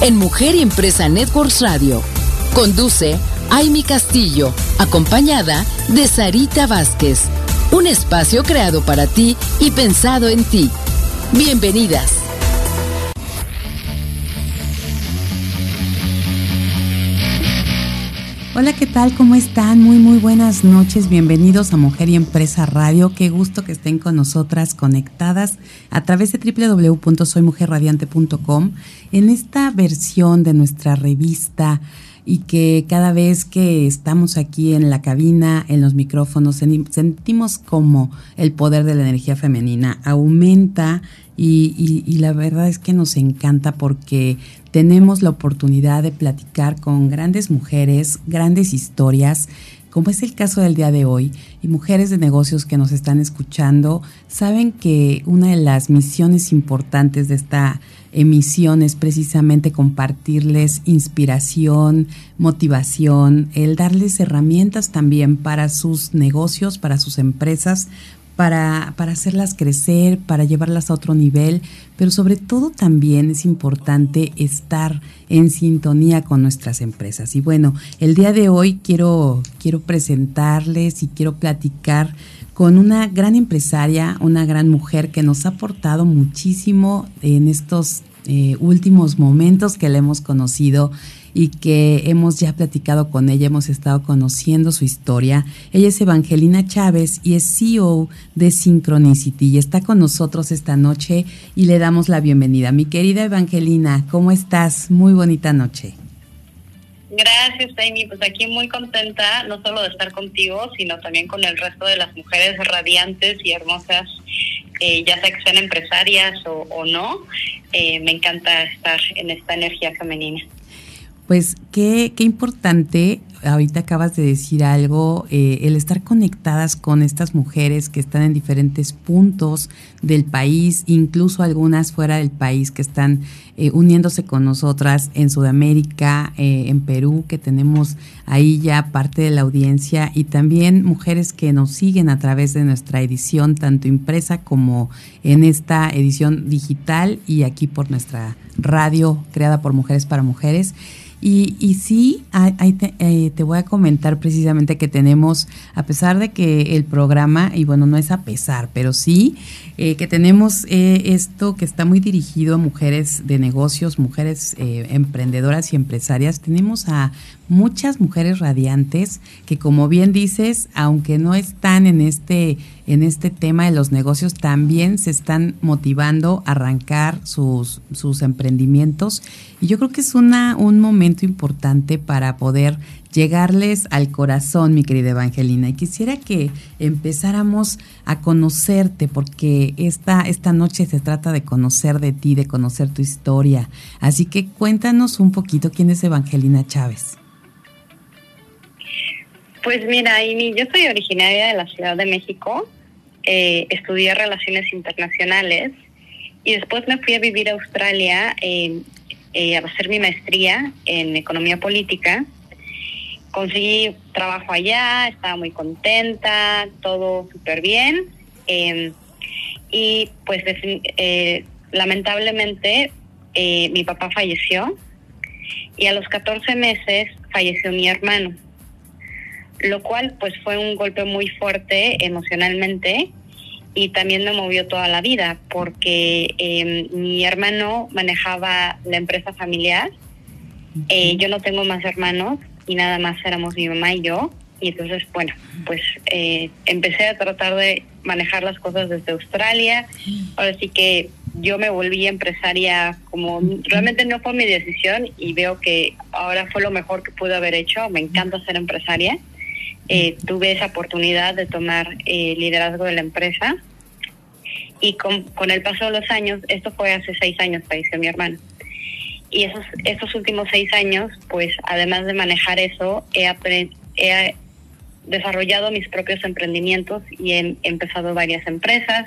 en Mujer y Empresa Networks Radio. Conduce Aimi Castillo, acompañada de Sarita Vázquez. Un espacio creado para ti y pensado en ti. Bienvenidas. Hola, ¿qué tal? ¿Cómo están? Muy, muy buenas noches. Bienvenidos a Mujer y Empresa Radio. Qué gusto que estén con nosotras conectadas a través de www.soymujerradiante.com en esta versión de nuestra revista y que cada vez que estamos aquí en la cabina, en los micrófonos, sentimos como el poder de la energía femenina aumenta y, y, la verdad es que nos encanta porque tenemos la oportunidad de platicar con grandes mujeres, grandes historias, como es el caso del día de hoy, y mujeres de negocios que nos están escuchando, saben que una de las misiones importantes de esta emisión es precisamente compartirles inspiración, motivación, el darles herramientas también para sus negocios, para sus empresas, para, para hacerlas crecer, para llevarlas a otro nivel, pero sobre todo también es importante estar en sintonía con nuestras empresas. Y bueno, el día de hoy quiero, quiero presentarles y quiero platicar con una gran empresaria, una gran mujer que nos ha aportado muchísimo en estos eh, últimos momentos que le hemos conocido y que hemos ya platicado con ella, hemos estado conociendo su historia. Ella es Evangelina Chávez y es CEO de Synchronicity y está con nosotros esta noche y le damos la bienvenida. Mi querida Evangelina, ¿cómo estás? Muy bonita noche. Gracias, Amy. Pues aquí muy contenta, no solo de estar contigo, sino también con el resto de las mujeres radiantes y hermosas, eh, ya sea que sean empresarias o, no. Eh, me encanta estar en esta energía femenina. Pues qué, qué importante, ahorita acabas de decir algo, eh, el estar conectadas con estas mujeres que están en diferentes puntos del país, incluso algunas fuera del país que están eh, uniéndose con nosotras en Sudamérica, eh, en Perú, que tenemos ahí ya parte de la audiencia, y también mujeres que nos siguen a través de nuestra edición, tanto impresa como en esta edición digital y aquí por nuestra radio creada por Mujeres para Mujeres. Y, y sí, eh, te, voy a comentar precisamente que tenemos, a pesar de que el programa, y bueno, no es a pesar, pero sí, eh, que tenemos eh, esto que está muy dirigido a mujeres de negocios, mujeres emprendedoras y empresarias. Tenemos a muchas mujeres radiantes que, como bien dices, aunque no están en este en este tema de los negocios también se están motivando a arrancar sus, sus emprendimientos y yo creo que es una, un momento importante para poder llegarles al corazón, mi querida Evangelina. Y quisiera que empezáramos a conocerte, porque esta, esta noche se trata de conocer de ti, de conocer tu historia. Así que cuéntanos un poquito quién es Evangelina Chávez. Pues mira, Amy, yo soy originaria de la Ciudad de México eh, estudié relaciones internacionales y después me fui a vivir a Australia eh, a hacer mi maestría en economía política. Conseguí trabajo allá, estaba muy contenta, todo súper bien. Em, y pues eh, lamentablemente mi papá falleció y a los 14 meses falleció mi hermano lo cual pues fue un golpe muy fuerte emocionalmente y también me movió toda la vida porque em, mi hermano manejaba la empresa familiar. Eh, yo no tengo más hermanos y nada más éramos mi mamá y yo. Y entonces, bueno, pues eh, empecé a tratar de manejar las cosas desde Australia. Ahora sí que yo me volví empresaria como realmente no fue mi decisión y veo que ahora fue lo mejor que pude haber hecho. Me encanta ser empresaria. Eh, tuve esa oportunidad de tomar eh, liderazgo de la empresa y con, con, el paso de los años, esto fue hace seis años, falleció mi hermano. Y esos, estos últimos seis años, pues además de manejar eso, he, he desarrollado mis propios emprendimientos y he empezado varias empresas.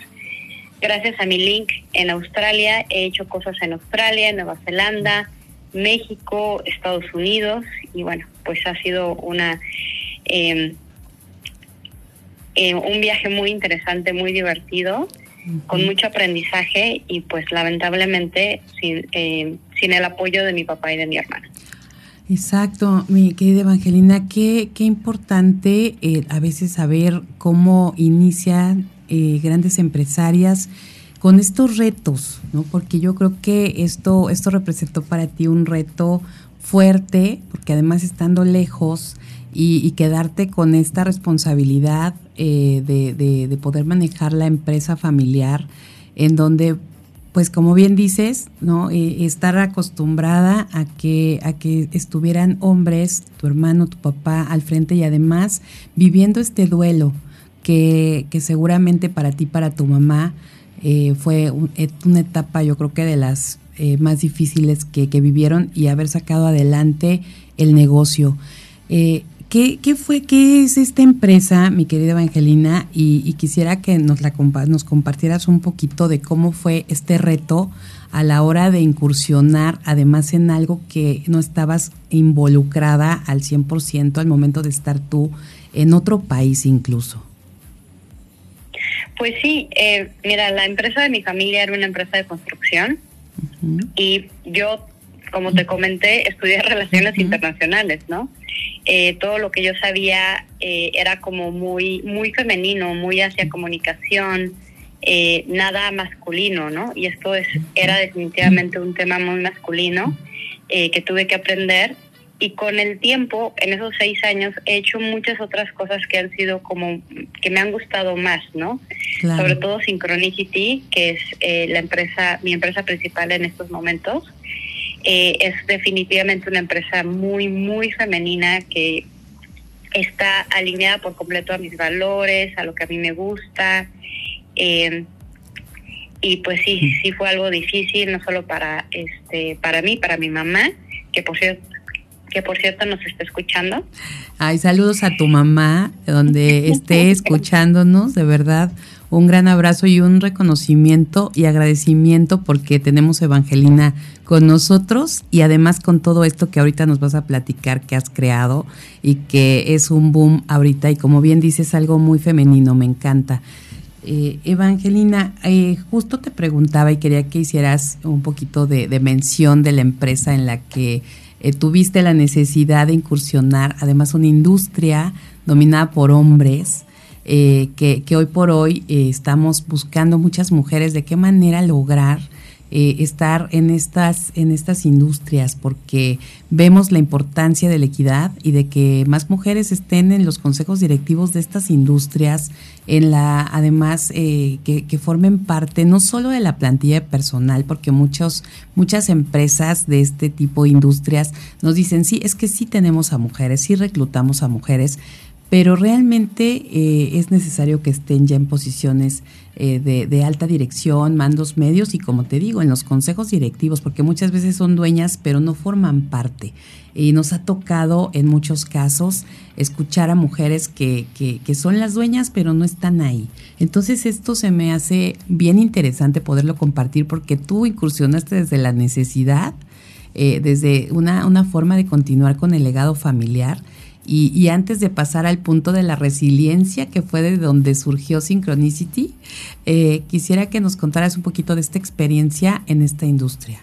Gracias a mi link en Australia, he hecho cosas en Australia, Nueva Zelanda, México, Estados Unidos y bueno, pues ha sido una eh, eh, un viaje muy interesante, muy divertido, con mucho aprendizaje y pues lamentablemente sin, eh, sin el apoyo de mi papá y de mi hermana. Exacto, mi querida Evangelina, qué, qué importante eh, a veces saber cómo inician grandes empresarias con estos retos, ¿no? Porque yo creo que esto, esto representó para ti un reto fuerte, porque además estando lejos, y, quedarte con esta responsabilidad eh, de, poder manejar la empresa familiar en donde pues como bien dices, ¿no? Eh, estar acostumbrada a que, a que estuvieran hombres, tu hermano, tu papá al frente y además viviendo este duelo que, que seguramente para ti, para tu mamá, eh, fue una etapa yo creo que de las más difíciles que, vivieron y haber sacado adelante el negocio. ¿Qué, ¿Qué, fue, qué es esta empresa, mi querida Evangelina? Y, quisiera que nos, la, nos compartieras un poquito de cómo fue este reto a la hora de incursionar, además en algo que no estabas involucrada al 100% al momento de estar tú en otro país incluso. Pues sí, eh, mira, la empresa de mi familia era una empresa de construcción y yo, como te comenté, estudié relaciones internacionales, ¿no? Eh, todo lo que yo sabía eh, era como muy, muy femenino, muy hacia comunicación, eh, nada masculino, ¿no? Y esto es, era definitivamente un tema muy masculino que tuve que aprender. Y con el tiempo, en esos seis años, he hecho muchas otras cosas que han sido como, que me han gustado más, ¿no? Sobre todo Synchronicity, que es la empresa, mi empresa principal en estos momentos. Eh, es definitivamente una empresa muy, muy femenina que está alineada por completo a mis valores, a lo que a mí me gusta. Eh, y pues sí, sí fue algo difícil, no solo para este, para mí, para mi mamá, que por cierto, que por cierto nos está escuchando. Ay, saludos a tu mamá, donde esté escuchándonos, de verdad un gran abrazo y un reconocimiento y agradecimiento porque tenemos Evangelina con nosotros y además con todo esto que ahorita nos vas a platicar que has creado y que es un boom ahorita y como bien dices algo muy femenino, me encanta. Eh, Evangelina, eh, justo te preguntaba y quería que hicieras un poquito de, mención de la empresa en la que eh, tuviste la necesidad de incursionar, además una industria dominada por hombres, eh, que, hoy por hoy eh, estamos buscando muchas mujeres de qué manera lograr eh, estar en estas, en estas industrias, porque vemos la importancia de la equidad y de que más mujeres estén en los consejos directivos de estas industrias, en la, además que, formen parte no solo de la plantilla personal, porque muchos, muchas empresas de este tipo de industrias nos dicen, sí, es que sí tenemos a mujeres, sí reclutamos a mujeres, pero realmente eh, es necesario que estén ya en posiciones eh, de, alta dirección, mandos medios y como te digo, en los consejos directivos, porque muchas veces son dueñas pero no forman parte. Y nos ha tocado en muchos casos escuchar a mujeres que, que, son las dueñas pero no están ahí. Entonces esto se me hace bien interesante poderlo compartir porque tú incursionaste desde la necesidad, eh, desde una, una forma de continuar con el legado familiar y, antes de pasar al punto de la resiliencia, que fue de donde surgió Synchronicity, eh, quisiera que nos contaras un poquito de esta experiencia en esta industria.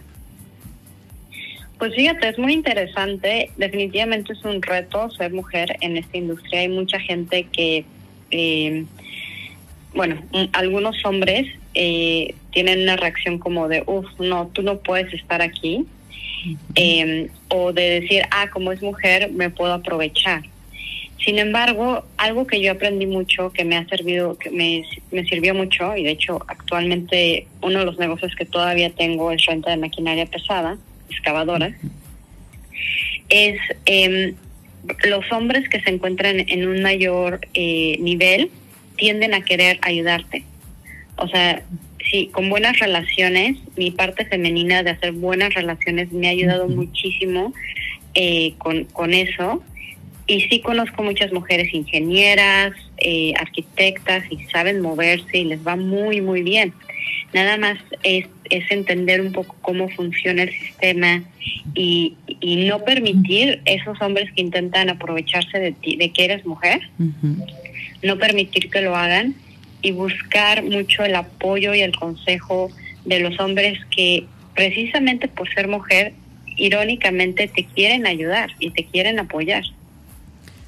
Pues fíjate, es muy interesante. Definitivamente es un reto ser mujer en esta industria. Hay mucha gente que, eh, bueno, algunos hombres eh, tienen una reacción como de, uff, no, tú no puedes estar aquí. Em, o de decir, ah, como es mujer, me puedo aprovechar. Sin embargo, algo que yo aprendí mucho, que me ha servido, que me, me sirvió mucho, y de hecho actualmente uno de los negocios que todavía tengo es renta de maquinaria pesada, excavadora, es eh, los hombres que se encuentran en un mayor eh, nivel tienden a querer ayudarte. O sea, sí, con buenas relaciones, mi parte femenina de hacer buenas relaciones me ha ayudado muchísimo eh, con, con eso. Y sí conozco muchas mujeres ingenieras, eh, arquitectas y saben moverse y les va muy, muy bien. Nada más es, es entender un poco cómo funciona el sistema y, y no permitir esos hombres que intentan aprovecharse de ti, de que eres mujer, no permitir que lo hagan y buscar mucho el apoyo y el consejo de los hombres que precisamente por ser mujer, irónicamente te quieren ayudar y te quieren apoyar.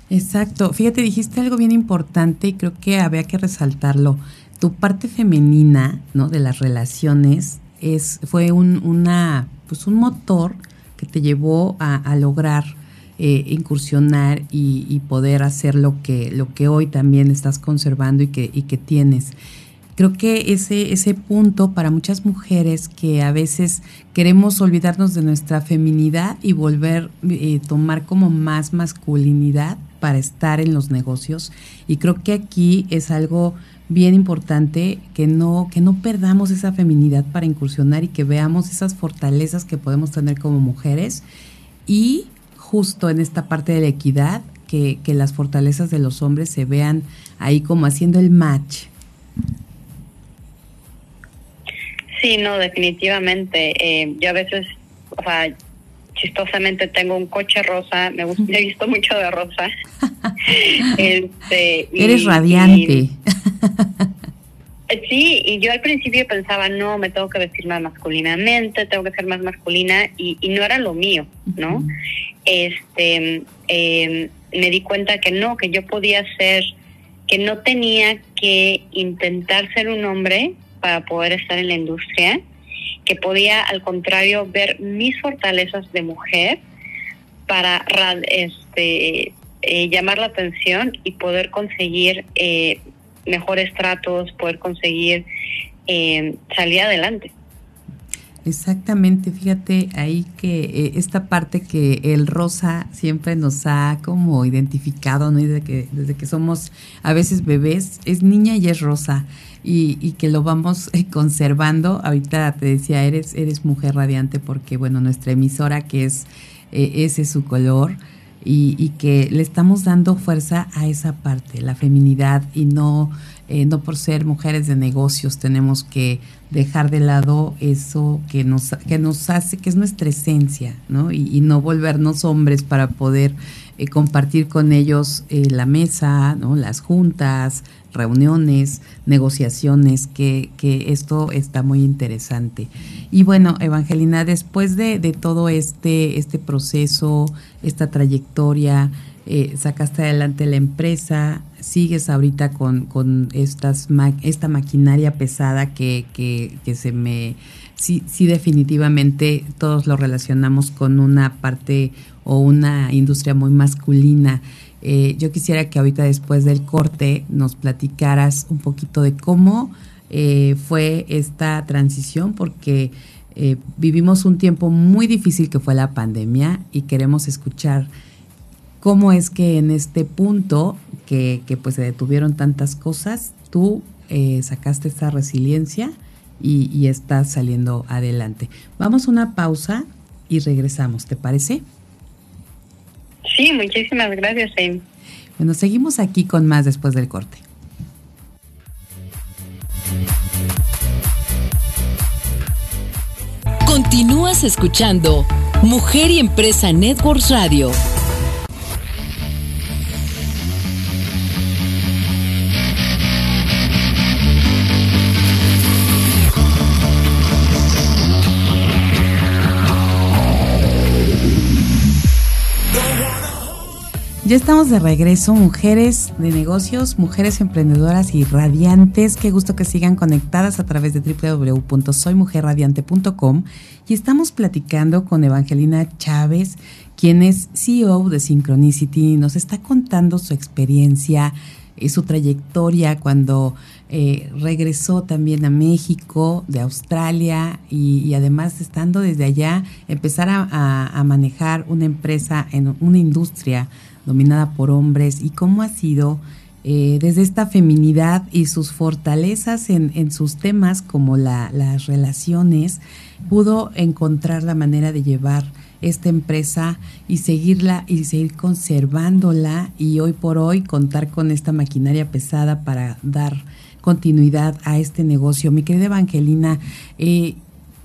Exacto. Fíjate, dijiste algo bien importante y creo que había que resaltarlo. Tu parte femenina, ¿no? De las relaciones es fue un, una pues un motor que te llevó a, lograr eh, incursionar y, poder hacer lo que lo que hoy también estás conservando y que y que tienes creo que ese, ese punto para muchas mujeres que a veces queremos olvidarnos de nuestra feminidad y volver a eh, tomar como más masculinidad para estar en los negocios. Y creo que aquí es algo bien importante que no, que no perdamos esa feminidad para incursionar y que veamos esas fortalezas que podemos tener como mujeres. Y justo en esta parte de la equidad, que, que las fortalezas de los hombres se vean ahí como haciendo el match Sí, no, definitivamente. Eh, yo a veces, o sea, chistosamente tengo un coche rosa, me, gusta, he visto mucho de rosa. este, Eres radiante. Sí, y yo al principio pensaba, no, me tengo que vestir más masculinamente, tengo que ser más masculina, y, no era lo mío, ¿no? Este, em, me di cuenta que no, que yo podía ser, que no tenía que intentar ser un hombre para poder estar en la industria, que podía al contrario ver mis fortalezas de mujer para este, eh, llamar la atención y poder conseguir eh, mejores tratos, poder conseguir eh, salir adelante. Exactamente, fíjate ahí que esta parte que el rosa siempre nos ha como identificado, ¿no? Desde que, desde que somos a veces bebés, es niña y es rosa y, que lo vamos eh, conservando. Ahorita te decía, eres, eres mujer radiante porque, bueno, nuestra emisora que es eh, ese su color y, y, que le estamos dando fuerza a esa parte, la feminidad y no, eh, no por ser mujeres de negocios tenemos que dejar de lado eso que nos, que nos hace, que es nuestra esencia, ¿no? Y, y no volvernos hombres para poder compartir con ellos la mesa, ¿no? Las juntas, reuniones, negociaciones, que, que, esto está muy interesante. Y bueno, Evangelina, después de, de todo este, este proceso, esta trayectoria, eh, sacaste adelante la empresa, sigues ahorita con, con estas esta maquinaria pesada que, que se me... Sí, sí, definitivamente todos lo relacionamos con una parte o una industria muy masculina. Eh, yo quisiera que ahorita después del corte nos platicaras un poquito de cómo eh, fue esta transición, porque eh, vivimos un tiempo muy difícil que fue la pandemia y queremos escuchar cómo es que en este punto que, pues se detuvieron tantas cosas, tú sacaste esta resiliencia y, y estás saliendo adelante. Vamos a una pausa y regresamos, ¿te parece? Sí, muchísimas gracias, Amy. Bueno, seguimos aquí con más después del corte. Continúas escuchando Mujer y Empresa Networks Radio. Ya estamos de regreso, mujeres de negocios, mujeres emprendedoras y radiantes. Qué gusto que sigan conectadas a través de www.soymujerradiante.com y estamos platicando con Evangelina Chávez, quien es CEO de Synchronicity. Nos está contando su experiencia, y su trayectoria cuando eh, regresó también a México, de Australia y, además estando desde allá, empezar a, manejar una empresa en una industria dominada por hombres y cómo ha sido eh, desde esta feminidad y sus fortalezas en, sus temas como las relaciones, pudo encontrar la manera de llevar esta empresa y seguirla y seguir conservándola y hoy por hoy contar con esta maquinaria pesada para dar continuidad a este negocio. Mi querida Evangelina, eh,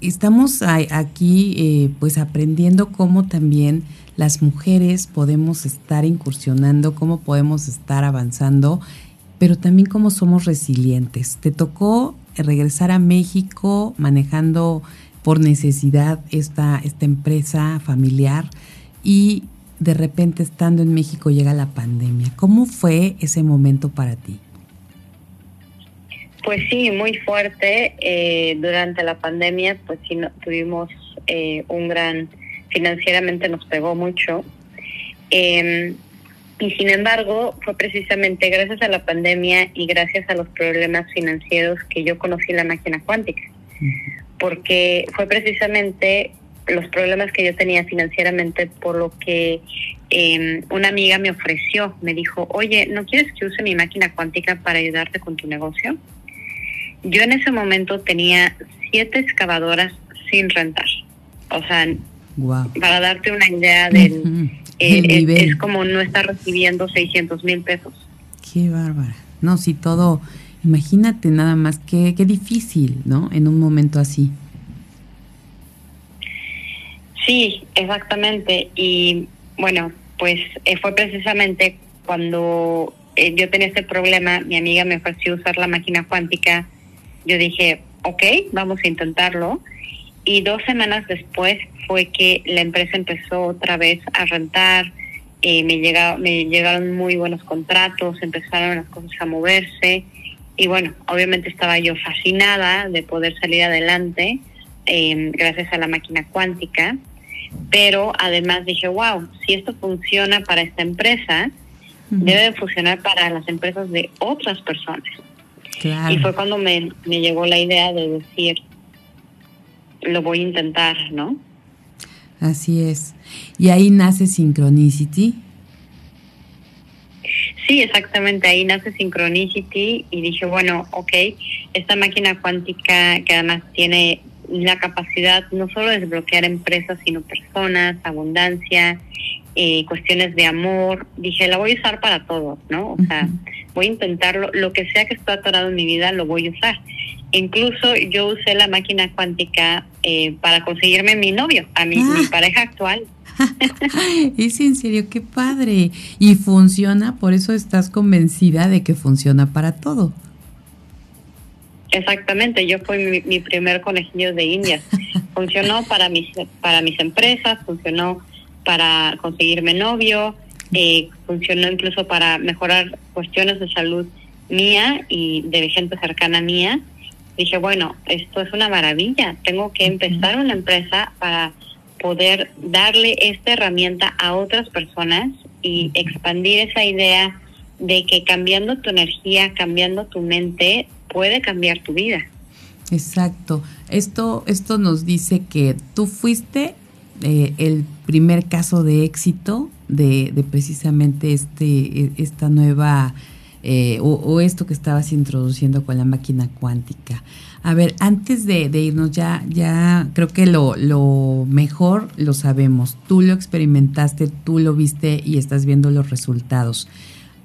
estamos aquí eh, pues aprendiendo cómo también las mujeres podemos estar incursionando, cómo podemos estar avanzando, pero también cómo somos resilientes. Te tocó regresar a México manejando por necesidad esta, esta empresa familiar y de repente estando en México llega la pandemia. ¿Cómo fue ese momento para ti? Pues sí, muy fuerte. Eh, durante la pandemia, pues sí, tuvimos eh, un gran, financieramente nos pegó mucho. Em, y sin embargo, fue precisamente gracias a la pandemia y gracias a los problemas financieros que yo conocí la máquina cuántica. Porque fue precisamente los problemas que yo tenía financieramente por lo que em, una amiga me ofreció, me dijo, oye, ¿no quieres que use mi máquina cuántica para ayudarte con tu negocio? Yo en ese momento tenía siete excavadoras sin rentar. O sea, para darte una idea del... Eh, es, como no estar recibiendo 600 mil pesos. Qué bárbara. No, si todo... Imagínate nada más qué, qué difícil, ¿no? En un momento así. Sí, exactamente. Y bueno, pues eh, fue precisamente cuando eh, yo tenía este problema, mi amiga me ofreció usar la máquina cuántica yo dije, ok, vamos a intentarlo. Y dos semanas después fue que la empresa empezó otra vez a rentar, eh, me, llegaba, me llegaron muy buenos contratos, empezaron las cosas a moverse y bueno, obviamente estaba yo fascinada de poder salir adelante em, gracias a la máquina cuántica, pero además dije, wow, si esto funciona para esta empresa, debe de funcionar para las empresas de otras personas. Y fue cuando me, me llegó la idea de decir, lo voy a intentar, ¿no? Así es. Y ahí nace Synchronicity. Sí, exactamente, ahí nace Synchronicity y dije, bueno, ok, esta máquina cuántica que además tiene la capacidad no solo de desbloquear empresas, sino personas, abundancia, eh, cuestiones de amor, dije, la voy a usar para todo, ¿no? O sea, voy a intentarlo, lo que sea que esté atorado en mi vida, lo voy a usar. Incluso yo usé la máquina cuántica eh, para conseguirme mi novio, a mi, mi ah. pareja actual. es en serio, qué padre. Y funciona, por eso estás convencida de que funciona para todo. Exactamente, yo fui mi, mi primer conejillo de indias. funcionó para mis, para mis empresas, funcionó para conseguirme novio, eh, funcionó incluso para mejorar cuestiones de salud mía y de gente cercana mía. Dije, bueno, esto es una maravilla, tengo que empezar una empresa para poder darle esta herramienta a otras personas y expandir esa idea de que cambiando tu energía, cambiando tu mente, puede cambiar tu vida. Exacto. Esto, esto nos dice que tú fuiste eh, el primer caso de éxito de, precisamente este, esta nueva eh, o, esto que estabas introduciendo con la máquina cuántica. A ver, antes de, irnos ya, ya creo que lo, lo, mejor lo sabemos. Tú lo experimentaste, tú lo viste y estás viendo los resultados.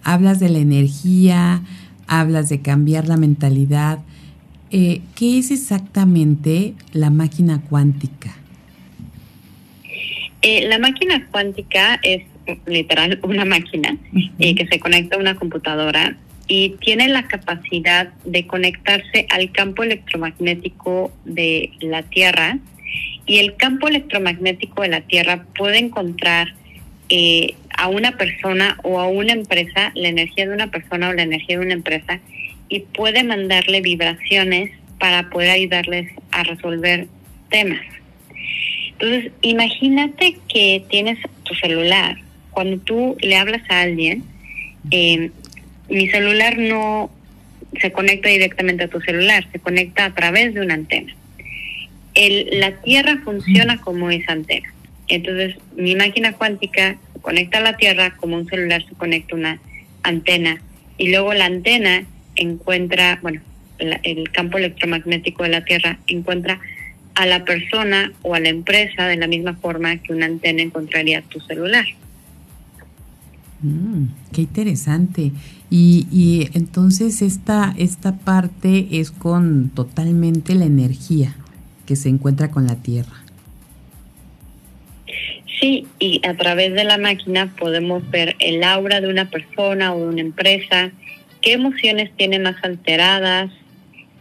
Hablas de la energía, hablas de cambiar la mentalidad. Eh, ¿Qué es exactamente la máquina cuántica? Eh, la máquina cuántica es literal una máquina eh, que se conecta a una computadora y tiene la capacidad de conectarse al campo electromagnético de la Tierra y el campo electromagnético de la Tierra puede encontrar eh, a una persona o a una empresa, la energía de una persona o la energía de una empresa, y puede mandarle vibraciones para poder ayudarles a resolver temas. Entonces, imagínate que tienes tu celular. Cuando tú le hablas a alguien, eh, mi celular no se conecta directamente a tu celular, se conecta a través de una antena. El, la Tierra funciona como esa antena. Entonces, mi máquina cuántica se conecta a la Tierra como un celular se conecta a una antena. Y luego la antena encuentra, bueno, el campo electromagnético de la Tierra encuentra a la persona o a la empresa de la misma forma que una antena encontraría tu celular. Mm, qué interesante. Y, y entonces esta, esta parte es con totalmente la energía que se encuentra con la Tierra. Sí, y a través de la máquina podemos ver el aura de una persona o de una empresa, qué emociones tiene más alteradas,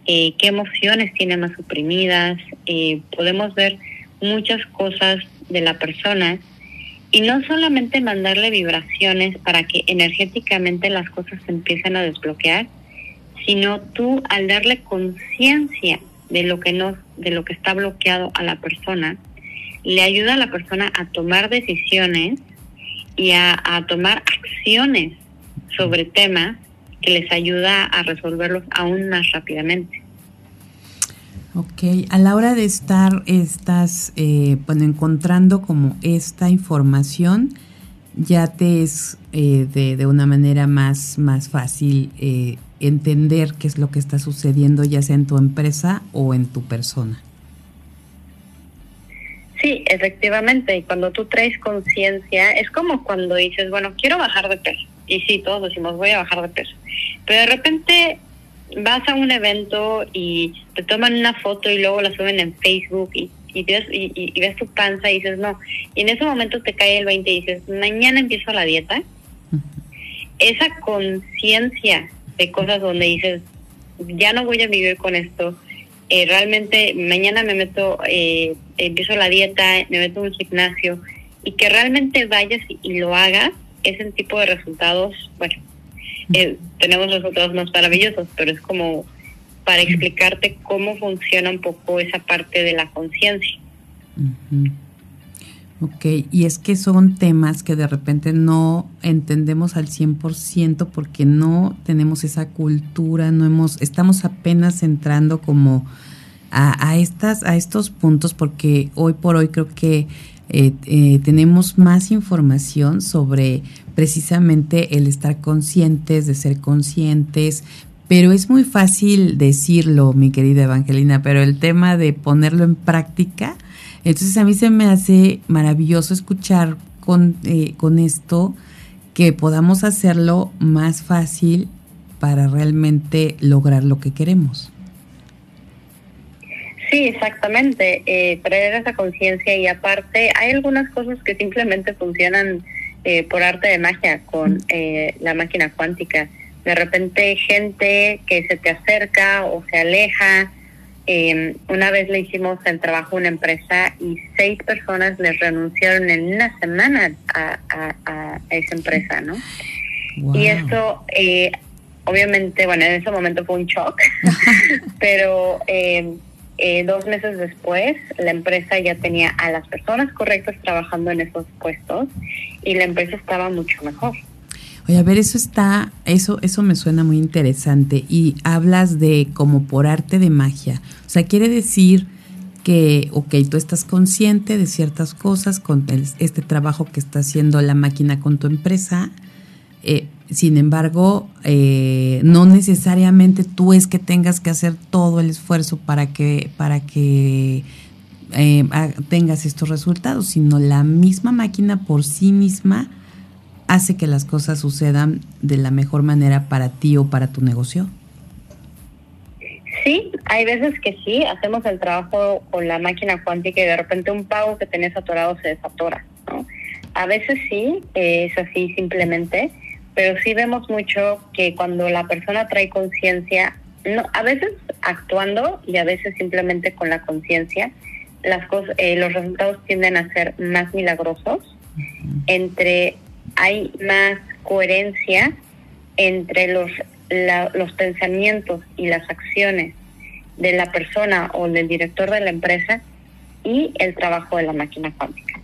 eh, qué emociones tiene más suprimidas, eh, podemos ver muchas cosas de la persona y no solamente mandarle vibraciones para que energéticamente las cosas se empiecen a desbloquear, sino tú al darle conciencia de lo que no, de lo que está bloqueado a la persona, le ayuda a la persona a tomar decisiones y a, a tomar acciones sobre temas que les ayuda a resolverlos aún más rápidamente. Ok, a la hora de estar, estás, eh, bueno, encontrando como esta información, ya te es eh, de, una manera más, más fácil eh, entender qué es lo que está sucediendo, ya sea en tu empresa o en tu persona. Sí, efectivamente, y cuando tú traes conciencia, es como cuando dices, bueno, quiero bajar de peso. Y sí, todos decimos, voy a bajar de peso. Pero de repente vas a un evento y te toman una foto y luego la suben en Facebook y, y, ves, y, ves tu panza y dices, no. Y en ese momento te cae el 20 y dices, mañana empiezo la dieta. Esa conciencia de cosas donde dices, ya no voy a vivir con esto. Eh, realmente mañana me meto, eh, empiezo la dieta, me meto en un gimnasio y que realmente vayas y lo hagas, ese tipo de resultados, bueno, eh, tenemos resultados más maravillosos, pero es como para explicarte cómo funciona un poco esa parte de la conciencia. Ok, y es que son temas que de repente no entendemos al 100% porque no tenemos esa cultura, no hemos, estamos apenas entrando como a, a, estas, a estos puntos porque hoy por hoy creo que eh, eh, tenemos más información sobre precisamente el estar conscientes, de ser conscientes, pero es muy fácil decirlo, mi querida Evangelina, pero el tema de ponerlo en práctica, entonces a mí se me hace maravilloso escuchar con, eh, con esto que podamos hacerlo más fácil para realmente lograr lo que queremos. Sí, exactamente, eh, traer esa conciencia y aparte hay algunas cosas que simplemente funcionan eh, por arte de magia con eh, la máquina cuántica. De repente gente que se te acerca o se aleja. Eh, una vez le hicimos el trabajo a una empresa y seis personas les renunciaron en una semana a, a, esa empresa, ¿no? Y esto, eh, obviamente, bueno, en ese momento fue un shock, pero eh, eh, dos meses después, la empresa ya tenía a las personas correctas trabajando en esos puestos y la empresa estaba mucho mejor. Oye, a ver, eso está, eso, eso me suena muy interesante. Y hablas de como por arte de magia. O sea, quiere decir que, ok, tú estás consciente de ciertas cosas con este trabajo que está haciendo la máquina con tu empresa, eh, sin embargo, eh, no necesariamente tú es que tengas que hacer todo el esfuerzo para que, para que eh, tengas estos resultados, sino la misma máquina por sí misma hace que las cosas sucedan de la mejor manera para ti o para tu negocio. Sí, hay veces que sí, hacemos el trabajo con la máquina cuántica y de repente un pago que tenés atorado se desatora. A veces sí, es así simplemente, pero sí vemos mucho que cuando la persona trae conciencia, no, a veces actuando y a veces simplemente con la conciencia, las cosas, eh, los resultados tienden a ser más milagrosos. Entre hay más coherencia entre los, los pensamientos y las acciones de la persona o del director de la empresa y el trabajo de la máquina cuántica.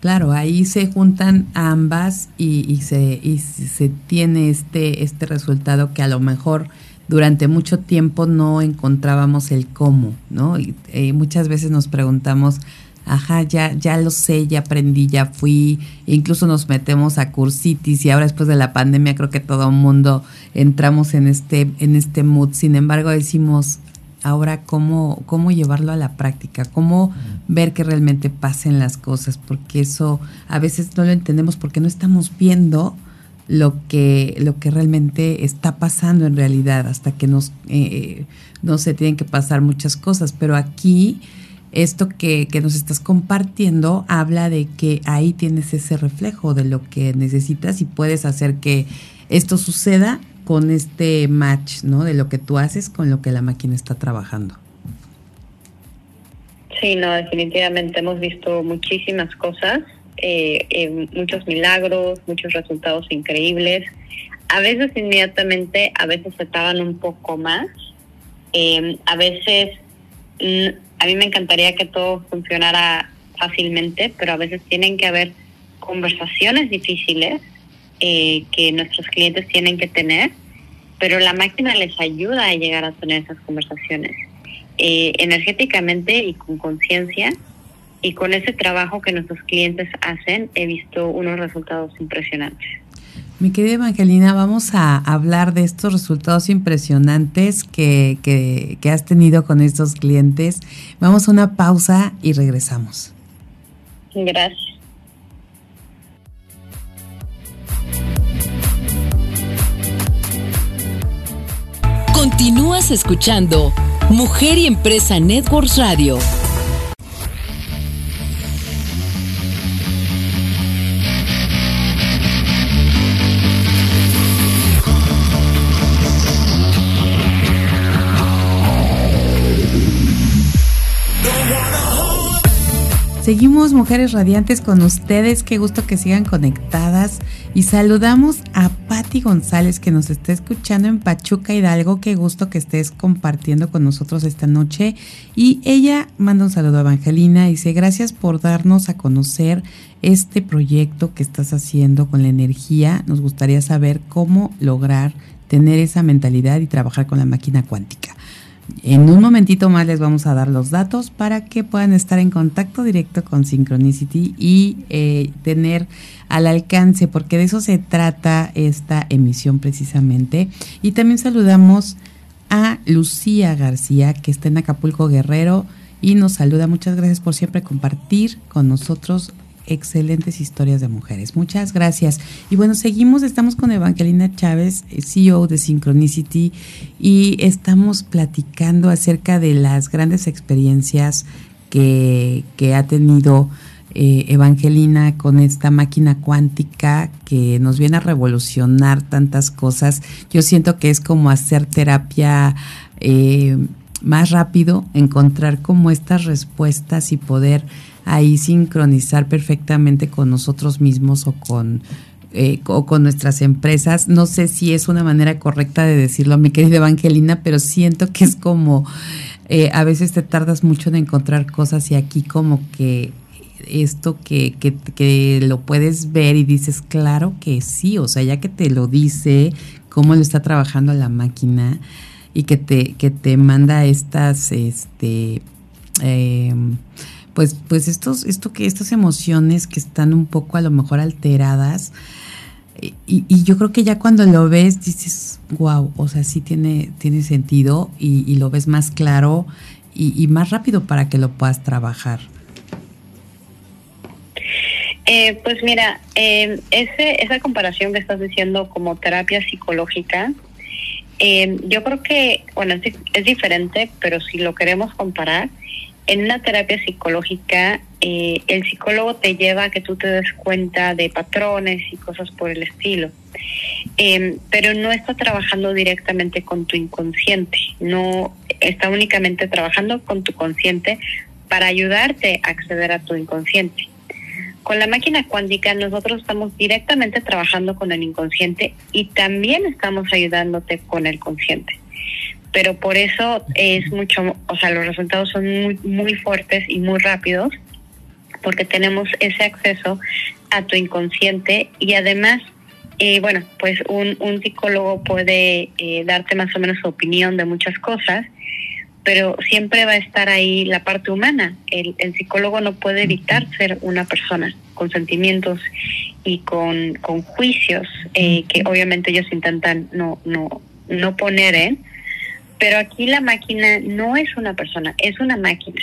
Claro, ahí se juntan ambas y, se, y se tiene este, este resultado que a lo mejor durante mucho tiempo no encontrábamos el cómo, ¿no? Y, eh, muchas veces nos preguntamos, ajá, ya, ya lo sé, ya aprendí, ya fui, incluso nos metemos a cursitis y ahora después de la pandemia creo que todo el mundo entramos en este, en este mood. Sin embargo, decimos, ahora cómo, cómo llevarlo a la práctica, cómo ver que realmente pasen las cosas, porque eso a veces no lo entendemos porque no estamos viendo lo que, lo que realmente está pasando en realidad, hasta que nos, eh, no se tienen que pasar muchas cosas, pero aquí esto que, que, nos estás compartiendo habla de que ahí tienes ese reflejo de lo que necesitas y puedes hacer que esto suceda con este match, ¿no? De lo que tú haces con lo que la máquina está trabajando. Sí, no, definitivamente hemos visto muchísimas cosas, eh, eh, muchos milagros, muchos resultados increíbles. A veces inmediatamente, a veces se tardan un poco más. Eh, a veces, mm, a mí me encantaría que todo funcionara fácilmente, pero a veces tienen que haber conversaciones difíciles eh, que nuestros clientes tienen que tener, pero la máquina les ayuda a llegar a tener esas conversaciones eh, energéticamente y con conciencia. Y con ese trabajo que nuestros clientes hacen, he visto unos resultados impresionantes. Mi querida Evangelina, vamos a hablar de estos resultados impresionantes que, que, que, has tenido con estos clientes. Vamos a una pausa y regresamos. Gracias. Continúas escuchando Mujer y Empresa Networks Radio. Seguimos Mujeres Radiantes con ustedes, qué gusto que sigan conectadas. Y saludamos a Patti González que nos está escuchando en Pachuca Hidalgo, qué gusto que estés compartiendo con nosotros esta noche. Y ella manda un saludo a Evangelina. Dice gracias por darnos a conocer este proyecto que estás haciendo con la energía, nos gustaría saber cómo lograr tener esa mentalidad y trabajar con la máquina cuántica. En un momentito más les vamos a dar los datos para que puedan estar en contacto directo con Synchronicity y eh, tener al alcance, porque de eso se trata esta emisión precisamente. Y también saludamos a Lucía García, que está en Acapulco Guerrero y nos saluda. Muchas gracias por siempre compartir con nosotros excelentes historias de mujeres. Muchas gracias. Y bueno, seguimos, estamos con Evangelina Chávez, eh, CEO de Synchronicity, y estamos platicando acerca de las grandes experiencias que, que ha tenido eh, Evangelina con esta máquina cuántica que nos viene a revolucionar tantas cosas. Yo siento que es como hacer terapia. Eh, más rápido, encontrar como estas respuestas y poder ahí sincronizar perfectamente con nosotros mismos o con, eh, o con nuestras empresas. No sé si es una manera correcta de decirlo, mi querida Evangelina, pero siento que es como eh, a veces te tardas mucho en encontrar cosas y aquí como que esto que, que, que, lo puedes ver y dices, claro que sí, o sea, ya que te lo dice, cómo lo está trabajando la máquina y que te, que te manda estas, este, eh, pues, pues estos, esto que, estas emociones que están un poco a lo mejor alteradas. Y, yo creo que ya cuando lo ves dices, wow, o sea, sí tiene, tiene sentido y, y lo ves más claro y, más rápido para que lo puedas trabajar. Eh, pues mira, eh, ese, esa comparación que estás diciendo como terapia psicológica, eh, yo creo que, bueno, es, es, diferente, pero si lo queremos comparar, en una terapia psicológica, eh, el psicólogo te lleva a que tú te des cuenta de patrones y cosas por el estilo. Eh, pero no está trabajando directamente con tu inconsciente, no está únicamente trabajando con tu consciente para ayudarte a acceder a tu inconsciente. con la máquina cuántica nosotros estamos directamente trabajando con el inconsciente y también estamos ayudándote con el consciente. Pero por eso es mucho, o sea, los resultados son muy, muy fuertes y muy rápidos porque tenemos ese acceso a tu inconsciente y además, eh, bueno, pues un, un psicólogo puede eh, darte más o menos su opinión de muchas cosas, pero siempre va a estar ahí la parte humana. El, el psicólogo no puede evitar ser una persona con sentimientos y con, con juicios eh, que obviamente ellos intentan no, no, no poner en, pero aquí la máquina no es una persona, es una máquina.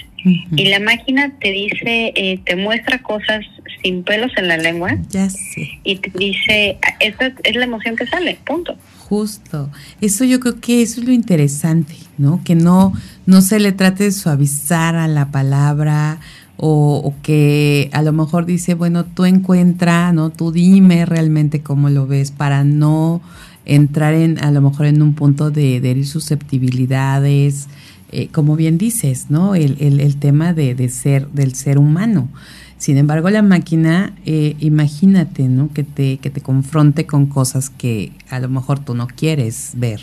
Y la máquina te dice, eh, te muestra cosas sin pelos en la lengua. Ya sé. Y te dice, esta es la emoción que sale, punto. Justo. Eso yo creo que eso es lo interesante, ¿no? Que no, no se le trate de suavizar a la palabra o, o, que a lo mejor dice, bueno, tú encuentra, ¿no? Tú dime realmente cómo lo ves para no entrar en a lo mejor en un punto de, de susceptibilidades, eh, como bien dices, ¿no? El, el, el tema de, de, ser, del ser humano. Sin embargo, la máquina, eh, imagínate, ¿no? Que te, que te confronte con cosas que a lo mejor tú no quieres ver,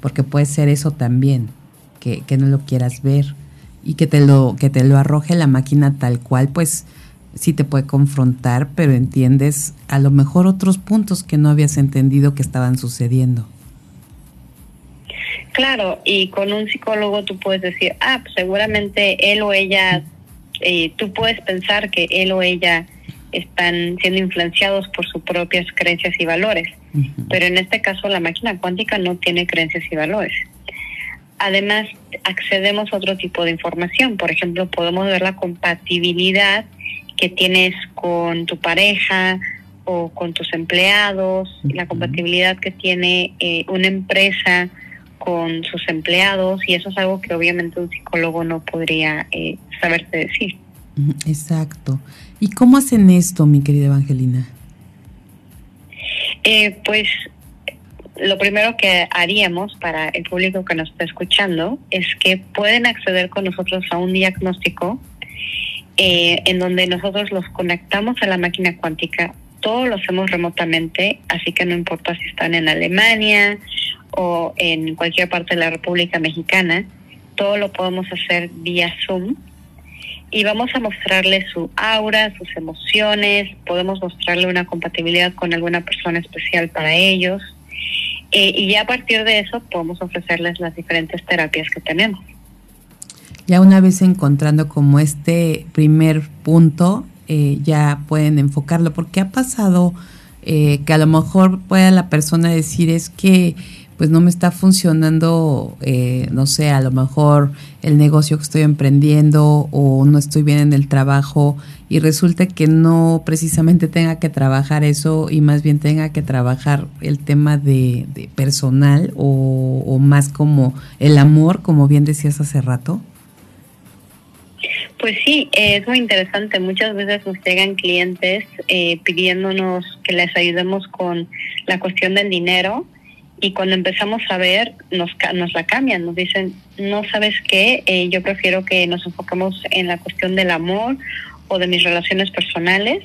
porque puede ser eso también, que, que no lo quieras ver y que te lo, que te lo arroje la máquina tal cual, pues sí te puede confrontar, pero entiendes a lo mejor otros puntos que no habías entendido que estaban sucediendo. Claro, y con un psicólogo tú puedes decir, ah, pues seguramente él o ella, eh, tú puedes pensar que él o ella están siendo influenciados por sus propias creencias y valores, uh -huh. pero en este caso la máquina cuántica no tiene creencias y valores. Además, accedemos a otro tipo de información, por ejemplo, podemos ver la compatibilidad que tienes con tu pareja o con tus empleados, la compatibilidad que tiene eh, una empresa con sus empleados y eso es algo que obviamente un psicólogo no podría eh, saberte decir. Exacto. ¿Y cómo hacen esto, mi querida Evangelina? Eh, pues lo primero que haríamos para el público que nos está escuchando es que pueden acceder con nosotros a un diagnóstico eh, en donde nosotros los conectamos a la máquina cuántica. Todo lo hacemos remotamente, así que no importa si están en Alemania o en cualquier parte de la República Mexicana, todo lo podemos hacer vía Zoom y vamos a mostrarle su aura, sus emociones, podemos mostrarle una compatibilidad con alguna persona especial para ellos eh, y ya a partir de eso podemos ofrecerles las diferentes terapias que tenemos ya una vez encontrando como este primer punto, eh, ya pueden enfocarlo, porque ha pasado eh, que a lo mejor pueda la persona decir es que pues no me está funcionando, eh, no sé, a lo mejor el negocio que estoy emprendiendo o no estoy bien en el trabajo y resulta que no precisamente tenga que trabajar eso y más bien tenga que trabajar el tema de, personal o, o más como el amor, como bien decías hace rato. Pues sí, eh, es muy interesante. Muchas veces nos llegan clientes eh, pidiéndonos que les ayudemos con la cuestión del dinero y cuando empezamos a ver nos, nos la cambian, nos dicen, no sabes qué, eh, yo prefiero que nos enfoquemos en la cuestión del amor o de mis relaciones personales,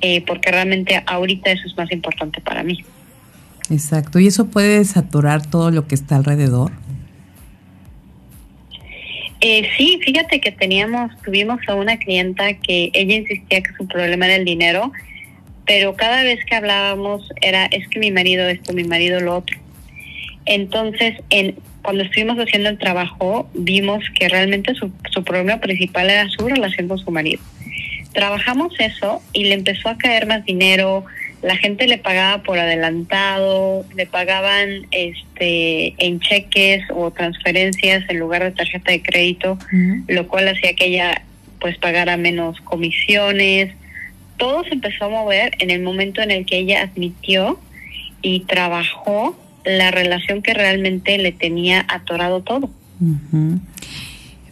eh, porque realmente ahorita eso es más importante para mí. Exacto, y eso puede saturar todo lo que está alrededor. Eh, sí, fíjate que teníamos, tuvimos a una clienta que ella insistía que su problema era el dinero, pero cada vez que hablábamos era, es que mi marido esto, mi marido lo otro. Entonces, en, cuando estuvimos haciendo el trabajo, vimos que realmente su, su problema principal era su relación con su marido. Trabajamos eso y le empezó a caer más dinero, la gente le pagaba por adelantado, le pagaban este en cheques o transferencias en lugar de tarjeta de crédito, uh -huh. lo cual hacía que ella pues pagara menos comisiones. Todo se empezó a mover en el momento en el que ella admitió y trabajó la relación que realmente le tenía atorado todo. Uh -huh.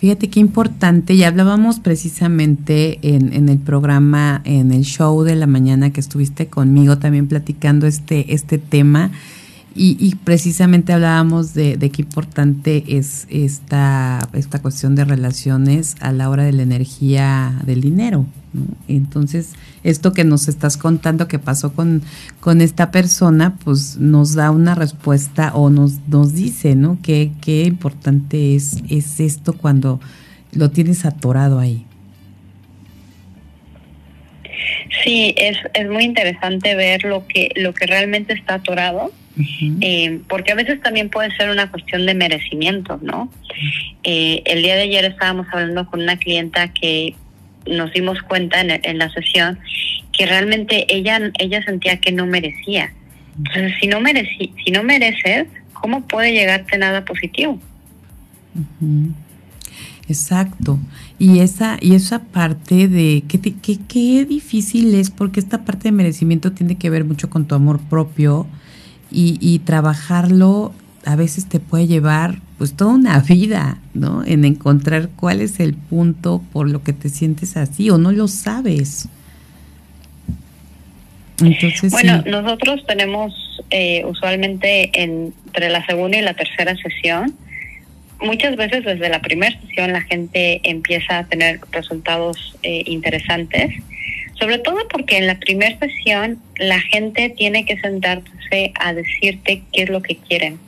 Fíjate qué importante, ya hablábamos precisamente en, en, el programa, en el show de la mañana que estuviste conmigo también platicando este, este tema Y, precisamente hablábamos de, qué importante es esta, esta cuestión de relaciones a la hora de la energía del dinero. Entonces, esto que nos estás contando que pasó con, con esta persona, pues nos da una respuesta o nos, nos dice, ¿no? Qué, qué importante es, es esto cuando lo tienes atorado ahí. Sí, es, es muy interesante ver lo que, lo que realmente está atorado eh, porque a veces también puede ser una cuestión de merecimiento, ¿no? Eh, el día de ayer estábamos hablando con una clienta que nos dimos cuenta en, la sesión que realmente ella ella sentía que no merecía. Entonces, si no mereci, si no mereces, ¿cómo puede llegarte nada positivo? Exacto. Y esa, y esa parte de que, que, que difícil es, porque esta parte de merecimiento tiene que ver mucho con tu amor propio, y, trabajarlo a veces te puede llevar pues toda una vida, ¿no? En encontrar cuál es el punto por lo que te sientes así o no lo sabes. Entonces, bueno, nosotros tenemos eh, usualmente entre la segunda y la tercera sesión, muchas veces desde la primera sesión la gente empieza a tener resultados eh, interesantes sobre todo porque en la primera sesión la gente tiene que sentarse a decirte qué es lo que quieren.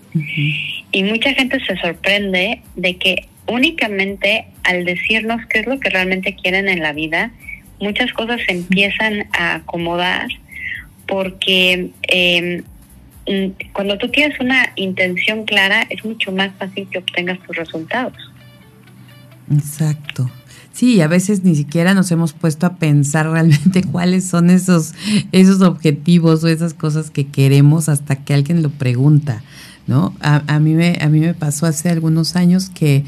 Y mucha gente se sorprende de que únicamente al decirnos qué es lo que realmente quieren en la vida, muchas cosas se empiezan a acomodar porque em, cuando tú tienes una intención clara es mucho más fácil que obtengas tus resultados. Exacto. Sí, a veces ni siquiera nos hemos puesto a pensar realmente cuáles son esos, esos objetivos o esas cosas que queremos hasta que alguien lo pregunta, ¿no? A, a, mí, me, a mí me pasó hace algunos años que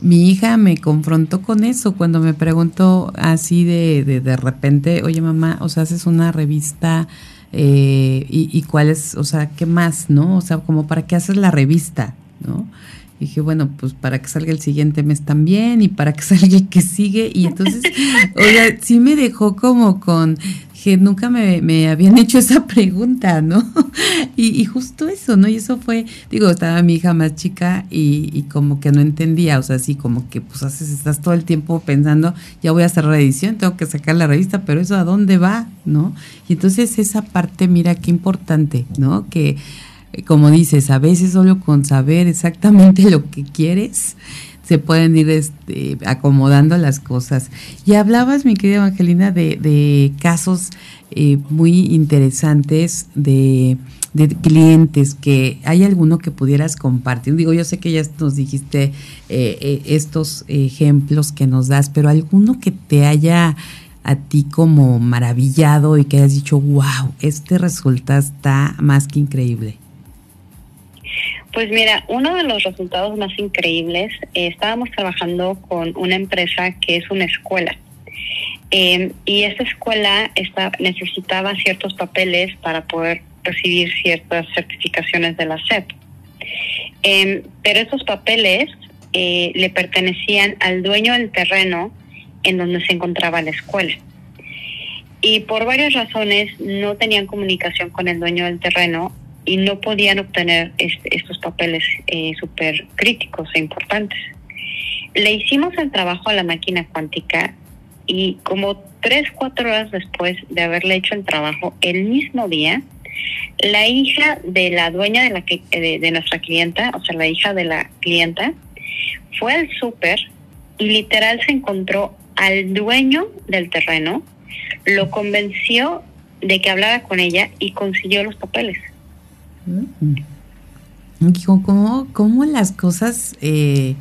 mi hija me confrontó con eso cuando me preguntó así de, de, de repente, oye mamá, o sea, haces una revista eh, y, y cuál es, o sea, ¿qué más, no? O sea, como para qué haces la revista, ¿no? Dije, bueno, pues para que salga el siguiente mes también y para que salga el que sigue. Y entonces, oiga, sí me dejó como con que nunca me, me, habían hecho esa pregunta, ¿no? Y, y, justo eso, ¿no? Y eso fue, digo, estaba mi hija más chica y, y, como que no entendía, o sea, así como que pues haces, estás todo el tiempo pensando, ya voy a hacer la edición, tengo que sacar la revista, pero eso a dónde va, ¿no? Y entonces esa parte, mira qué importante, ¿no? Que como dices, a veces solo con saber exactamente lo que quieres, se pueden ir este, acomodando las cosas. Y hablabas, mi querida Evangelina, de, casos eh, muy interesantes de, clientes, que hay alguno que pudieras compartir. Digo, yo sé que ya nos dijiste eh, eh, estos ejemplos que nos das, pero alguno que te haya a ti como maravillado y que hayas dicho, wow, este resultado está más que increíble. Pues mira, uno de los resultados más increíbles, eh, estábamos trabajando con una empresa que es una escuela. Em, y esta escuela necesitaba ciertos papeles para poder recibir ciertas certificaciones de la SEP. Em, pero esos papeles eh, le pertenecían al dueño del terreno en donde se encontraba la escuela. Y por varias razones no tenían comunicación con el dueño del terreno y no podían obtener estos papeles eh, súper críticos e importantes. Le hicimos el trabajo a la máquina cuántica y como tres, cuatro horas después de haberle hecho el trabajo, el mismo día, la hija de la dueña de, la que, de, nuestra clienta, o sea, la hija de la clienta, fue al súper y literal se encontró al dueño del terreno, lo convenció de que hablara con ella y consiguió los papeles. ¿Cómo, cómo las cosas eh,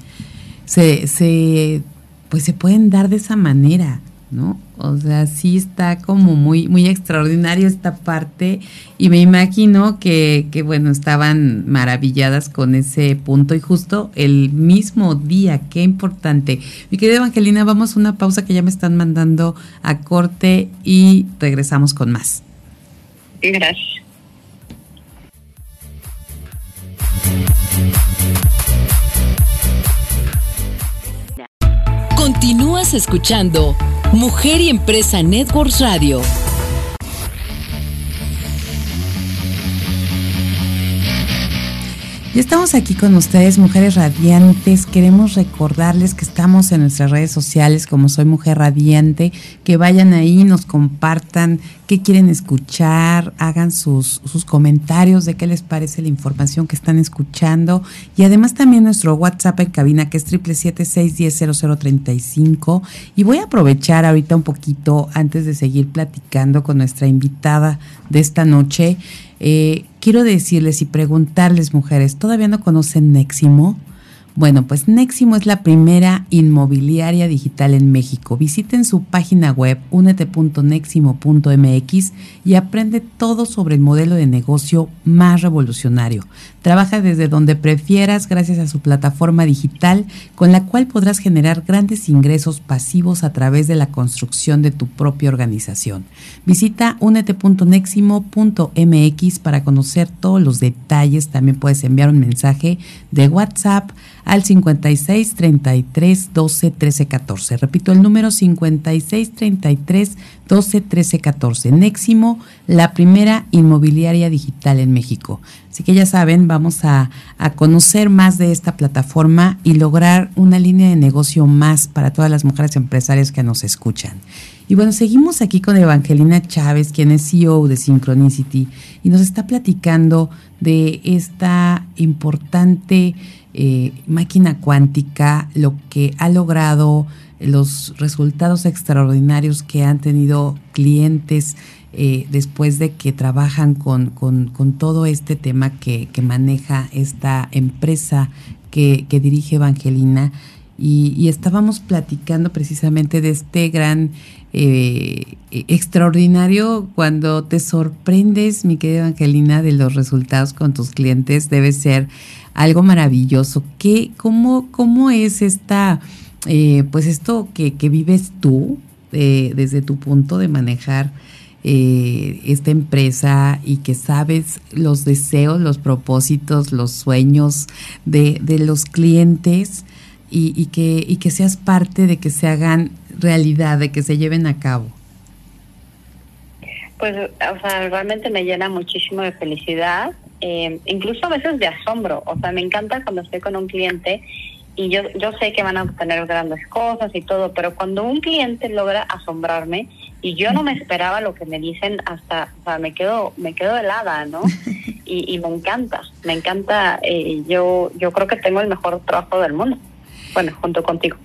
se, se, pues se pueden dar de esa manera, ¿no? O sea, sí está como muy, muy extraordinario esta parte y me imagino que, que, bueno, estaban maravilladas con ese punto y justo el mismo día, qué importante. Mi querida Evangelina, vamos a una pausa que ya me están mandando a corte y regresamos con más. Gracias. Continúas escuchando Mujer y Empresa Networks Radio. Ya estamos aquí con ustedes, mujeres radiantes. Queremos recordarles que estamos en nuestras redes sociales como Soy Mujer Radiante, que vayan ahí, nos compartan qué quieren escuchar, hagan sus, sus comentarios de qué les parece la información que están escuchando. Y además también nuestro WhatsApp en cabina que es 777-610-0035. Y voy a aprovechar ahorita un poquito antes de seguir platicando con nuestra invitada de esta noche. Eh, quiero decirles y preguntarles, mujeres, ¿todavía no conocen Neximo? Bueno, pues Neximo es la primera inmobiliaria digital en México. Visiten su página web unete.neximo.mx y aprende todo sobre el modelo de negocio más revolucionario. Trabaja desde donde prefieras gracias a su plataforma digital con la cual podrás generar grandes ingresos pasivos a través de la construcción de tu propia organización. Visita unete.neximo.mx para conocer todos los detalles. También puedes enviar un mensaje de WhatsApp al 56 33 12 13 14. Repito el número 56 33 12 13 14. Neximo, la primera inmobiliaria digital en México. Así que ya saben, vamos a, a, conocer más de esta plataforma y lograr una línea de negocio más para todas las mujeres empresarias que nos escuchan. Y bueno, seguimos aquí con Evangelina Chávez, quien es CEO de Synchronicity, y nos está platicando de esta importante eh, máquina cuántica, lo que ha logrado, los resultados extraordinarios que han tenido clientes eh, después de que trabajan con, con, todo este tema que, maneja esta empresa que dirige Evangelina. Y, y, estábamos platicando precisamente de este gran eh, extraordinario cuando te sorprendes, mi querida Evangelina, de los resultados con tus clientes. Debe ser algo maravilloso. ¿Qué, cómo, ¿Cómo es esta, eh, pues esto que, que vives tú eh, desde tu punto de manejar eh, esta empresa y que sabes los deseos, los propósitos, los sueños de, de los clientes y, y, que, y que seas parte de que se hagan realidad, de que se lleven a cabo? Pues, o sea, realmente me llena muchísimo de felicidad eh, incluso a veces de asombro. O sea, me encanta cuando estoy con un cliente y yo, yo sé que van a obtener grandes cosas y todo, pero cuando un cliente logra asombrarme y yo no me esperaba lo que me dicen hasta, o sea, me quedo, me quedo helada, ¿no? Y, y me encanta, me encanta. Eh, yo, yo creo que tengo el mejor trabajo del mundo. Bueno, junto contigo.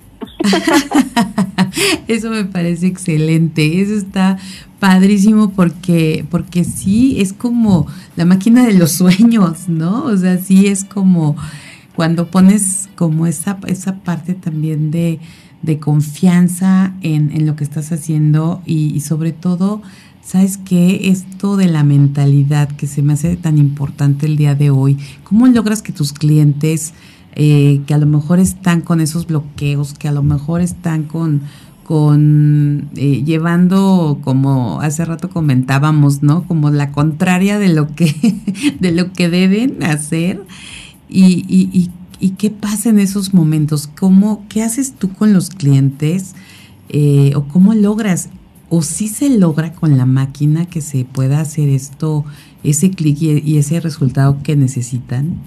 Eso me parece excelente. Eso está padrísimo porque, porque sí es como la máquina de los sueños, ¿no? O sea, sí es como cuando pones como esa, esa parte también de, de confianza en, en, lo que estás haciendo y, y sobre todo, ¿sabes qué? Esto de la mentalidad que se me hace tan importante el día de hoy. ¿Cómo logras que tus clientes, eh, que a lo mejor están con esos bloqueos, que a lo mejor están con con eh, llevando como hace rato comentábamos, ¿no? Como la contraria de lo que de lo que deben hacer y, y, y, y qué pasa en esos momentos, cómo qué haces tú con los clientes eh, o cómo logras o si se logra con la máquina que se pueda hacer esto ese clic y ese resultado que necesitan.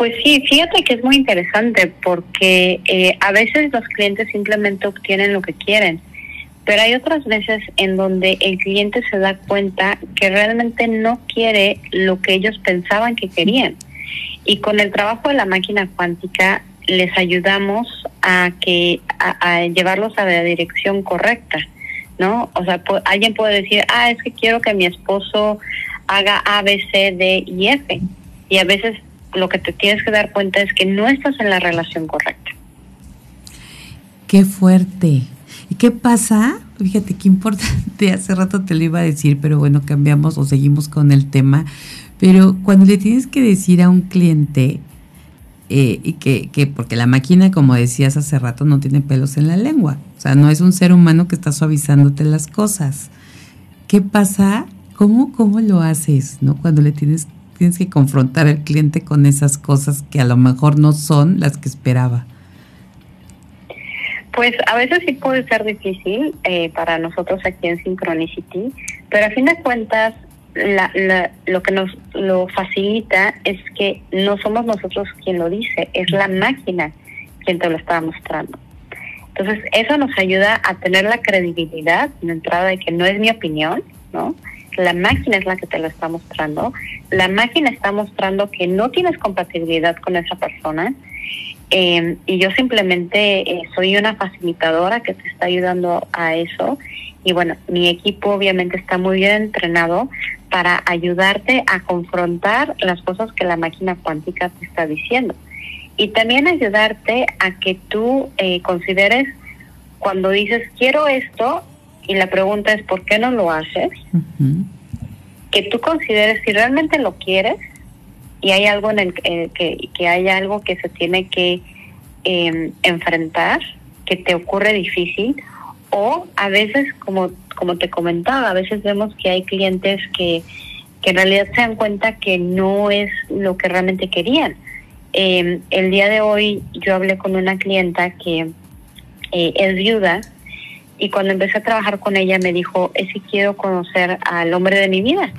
Pues sí, fíjate que es muy interesante porque eh, a veces los clientes simplemente obtienen lo que quieren, pero hay otras veces en donde el cliente se da cuenta que realmente no quiere lo que ellos pensaban que querían. Y con el trabajo de la máquina cuántica les ayudamos a que a, a llevarlos a la dirección correcta, ¿no? O sea, alguien puede decir, ah, es que quiero que mi esposo haga A, B, C, D y F. Y a veces lo que te tienes que dar cuenta es que no estás en la relación correcta. Qué fuerte. ¿Y qué pasa? Fíjate qué importante, hace rato te lo iba a decir, pero bueno, cambiamos o seguimos con el tema. Pero cuando le tienes que decir a un cliente, eh, y que, que, porque la máquina, como decías hace rato, no tiene pelos en la lengua. O sea, no es un ser humano que está suavizándote las cosas. ¿Qué pasa? ¿Cómo, cómo lo haces, no? Cuando le tienes tienes que confrontar al cliente con esas cosas que a lo mejor no son las que esperaba. Pues a veces sí puede ser difícil eh, para nosotros aquí en Synchronicity, pero a fin de cuentas lo que nos lo facilita es que no somos nosotros quien lo dice, es la máquina quien te lo está mostrando. Entonces, eso nos ayuda a tener la credibilidad en entrada de que no es mi opinión, ¿no? La máquina es la que te lo está mostrando. La máquina está mostrando que no tienes compatibilidad con esa persona. Eh, y yo simplemente eh, soy una facilitadora que te está ayudando a eso. Y bueno, mi equipo obviamente está muy bien entrenado para ayudarte a confrontar las cosas que la máquina cuántica te está diciendo. Y también ayudarte a que tú eh, consideres cuando dices quiero esto y la pregunta es ¿por qué no lo haces? Que tú consideres si realmente lo quieres y hay algo en el que, que hay algo que se tiene que em, enfrentar, que te ocurre difícil o a veces como como te comentaba, a veces vemos que hay clientes que, que en realidad se dan cuenta que no es lo que realmente querían. Eh, el día de hoy yo hablé con una clienta que eh, es viuda y cuando empecé a trabajar con ella me dijo, es si quiero conocer al hombre de mi vida.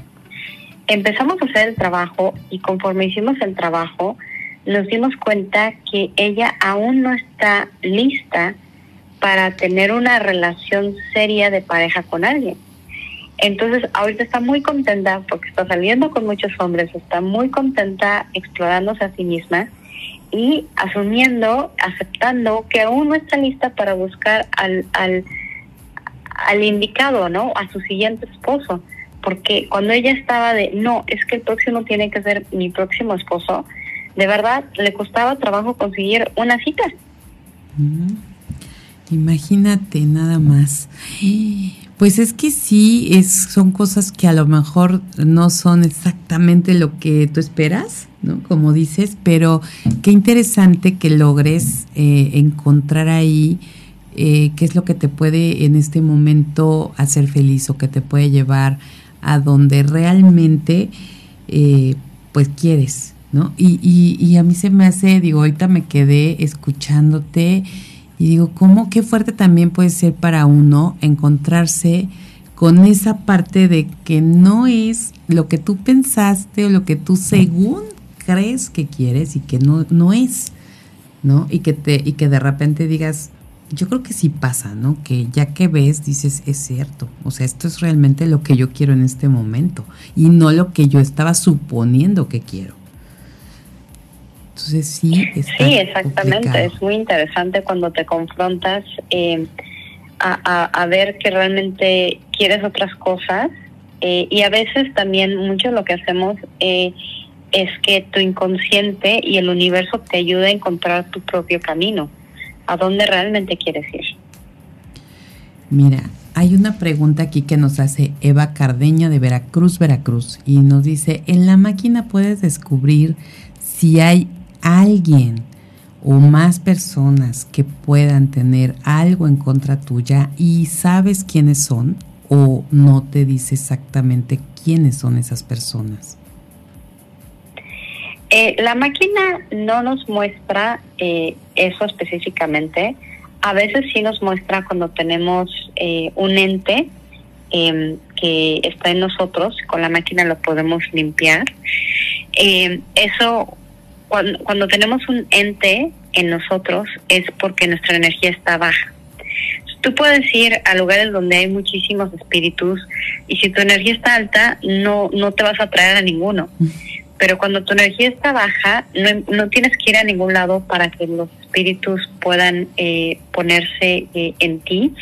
Empezamos a hacer el trabajo y conforme hicimos el trabajo nos dimos cuenta que ella aún no está lista para tener una relación seria de pareja con alguien. Entonces, ahorita está muy contenta porque está saliendo con muchos hombres, está muy contenta explorándose a sí misma y asumiendo, aceptando que aún no está lista para buscar al, al, al indicado, ¿no? A su siguiente esposo. Porque cuando ella estaba de, no, es que el próximo tiene que ser mi próximo esposo, de verdad le costaba trabajo conseguir una cita. Imagínate nada más. Pues es que sí, es, son cosas que a lo mejor no son exactamente lo que tú esperas, ¿no? Como dices, pero qué interesante que logres eh, encontrar ahí eh, qué es lo que te puede en este momento hacer feliz o que te puede llevar a donde realmente eh, pues quieres, ¿no? Y, y, y a mí se me hace, digo, ahorita me quedé escuchándote y digo, ¿cómo qué fuerte también puede ser para uno encontrarse con esa parte de que no es lo que tú pensaste o lo que tú según crees que quieres y que no, no es, ¿no? Y que te, y que de repente digas, yo creo que sí pasa, ¿no? Que ya que ves, dices, es cierto. O sea, esto es realmente lo que yo quiero en este momento y no lo que yo estaba suponiendo que quiero sí, sí, exactamente. Es muy interesante cuando te confrontas eh, a, ver que realmente quieres otras cosas eh, y a veces también mucho lo que hacemos eh, es que tu inconsciente y el universo te ayuda a encontrar tu propio camino, a dónde realmente quieres ir. Mira, hay una pregunta aquí que nos hace Eva Cardeña de Veracruz, Veracruz, y nos dice, en la máquina puedes descubrir si hay alguien o más personas que puedan tener algo en contra tuya y sabes quiénes son o no te dice exactamente quiénes son esas personas? Eh, la máquina no nos muestra eh, eso específicamente. A veces sí nos muestra cuando tenemos eh, un ente em, que está en nosotros, con la máquina lo podemos limpiar. Em, eso cuando, tenemos un ente en nosotros es porque nuestra energía está baja. Tú puedes ir a lugares donde hay muchísimos espíritus y si tu energía está alta no, no te vas a atraer a ninguno. Pero cuando tu energía está baja, no, no tienes que ir a ningún lado para que los espíritus puedan eh, ponerse eh, en ti.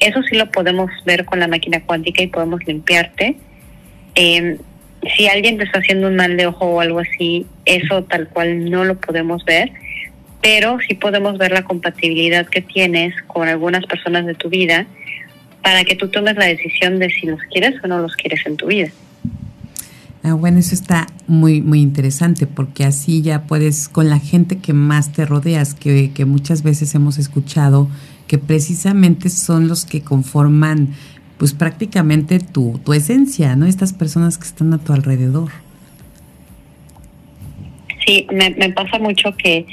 Eso sí lo podemos ver con la máquina cuántica y podemos limpiarte. Eh, si alguien te está haciendo un mal de ojo o algo así, eso tal cual no lo podemos ver, pero sí podemos ver la compatibilidad que tienes con algunas personas de tu vida para que tú tomes la decisión de si los quieres o no los quieres en tu vida. Ah, bueno, eso está muy, muy interesante porque así ya puedes, con la gente que más te rodeas, que, que muchas veces hemos escuchado que precisamente son los que conforman pues prácticamente tu, tu esencia, ¿no? Estas personas que están a tu alrededor. Sí, me, pasa mucho que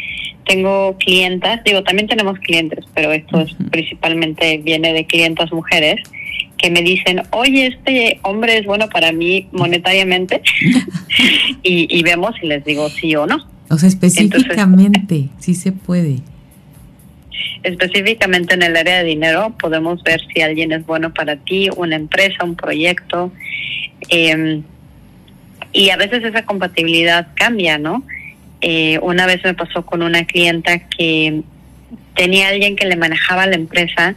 tengo clientas, digo, también tenemos clientes, pero esto es, principalmente viene de clientas mujeres, que me dicen, oye, este hombre es bueno para mí monetariamente, y, vemos si les digo sí o no. O sea, específicamente, sí se puede. Específicamente en el área de dinero podemos ver si alguien es bueno para ti, una empresa, un proyecto. Eh, y a veces esa compatibilidad cambia, ¿no? Eh, una vez me pasó con una clienta que tenía alguien que le manejaba la empresa,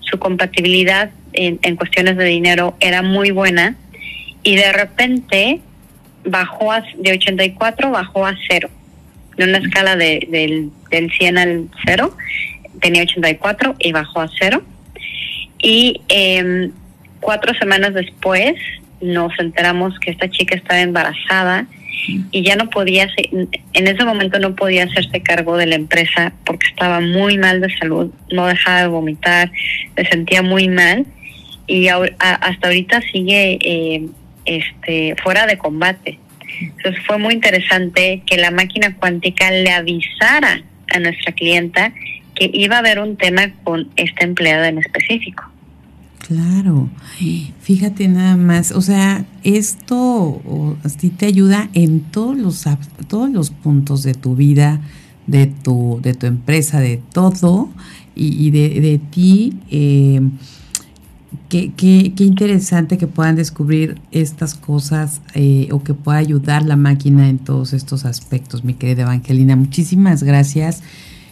su compatibilidad en, cuestiones de dinero era muy buena y de repente bajó a, de 84 bajó a cero, de una escala de, del, del 100 al cero, tenía 84 y bajó a cero. Y eh, cuatro semanas después nos enteramos que esta chica estaba embarazada y ya no podía, en ese momento no podía hacerse cargo de la empresa porque estaba muy mal de salud, no dejaba de vomitar, se sentía muy mal y hasta ahorita sigue eh, este, fuera de combate. Entonces fue muy interesante que la máquina cuántica le avisara a nuestra clienta que iba a haber un tema con esta empleada en específico. Claro, fíjate nada más, o sea, esto sí te ayuda en todos los todos los puntos de tu vida, de tu de tu empresa, de todo y, de, ti. Eh, qué, qué, qué, interesante que puedan descubrir estas cosas eh, o que pueda ayudar la máquina en todos estos aspectos, mi querida Evangelina. Muchísimas gracias.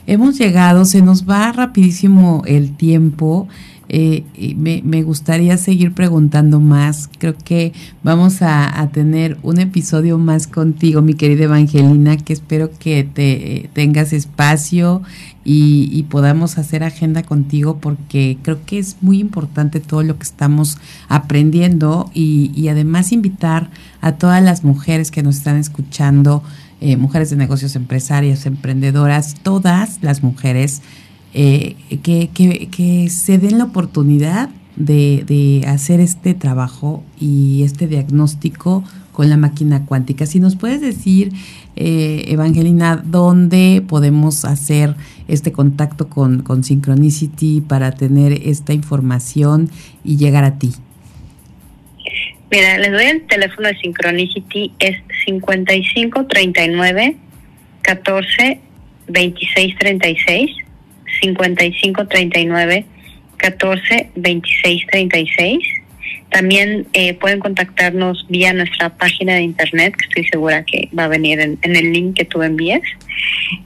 Hemos llegado, se nos va rapidísimo el tiempo. Eh, me, gustaría seguir preguntando más. Creo que vamos a, tener un episodio más contigo, mi querida Evangelina, que espero que te tengas espacio y, podamos hacer agenda contigo porque creo que es muy importante todo lo que estamos aprendiendo y, y además invitar a todas las mujeres que nos están escuchando, eh, mujeres de negocios empresarias, emprendedoras, todas las mujeres eh, que, que, se den la oportunidad de, hacer este trabajo y este diagnóstico con la máquina cuántica. Si nos puedes decir, eh, Evangelina, dónde podemos hacer este contacto con, con Synchronicity para tener esta información y llegar a ti. Mira, les doy el teléfono de Synchronicity, es 5539 14 26 36 55 39 14 26 36. También eh, pueden contactarnos vía nuestra página de internet, que estoy segura que va a venir en, el link que tú envíes.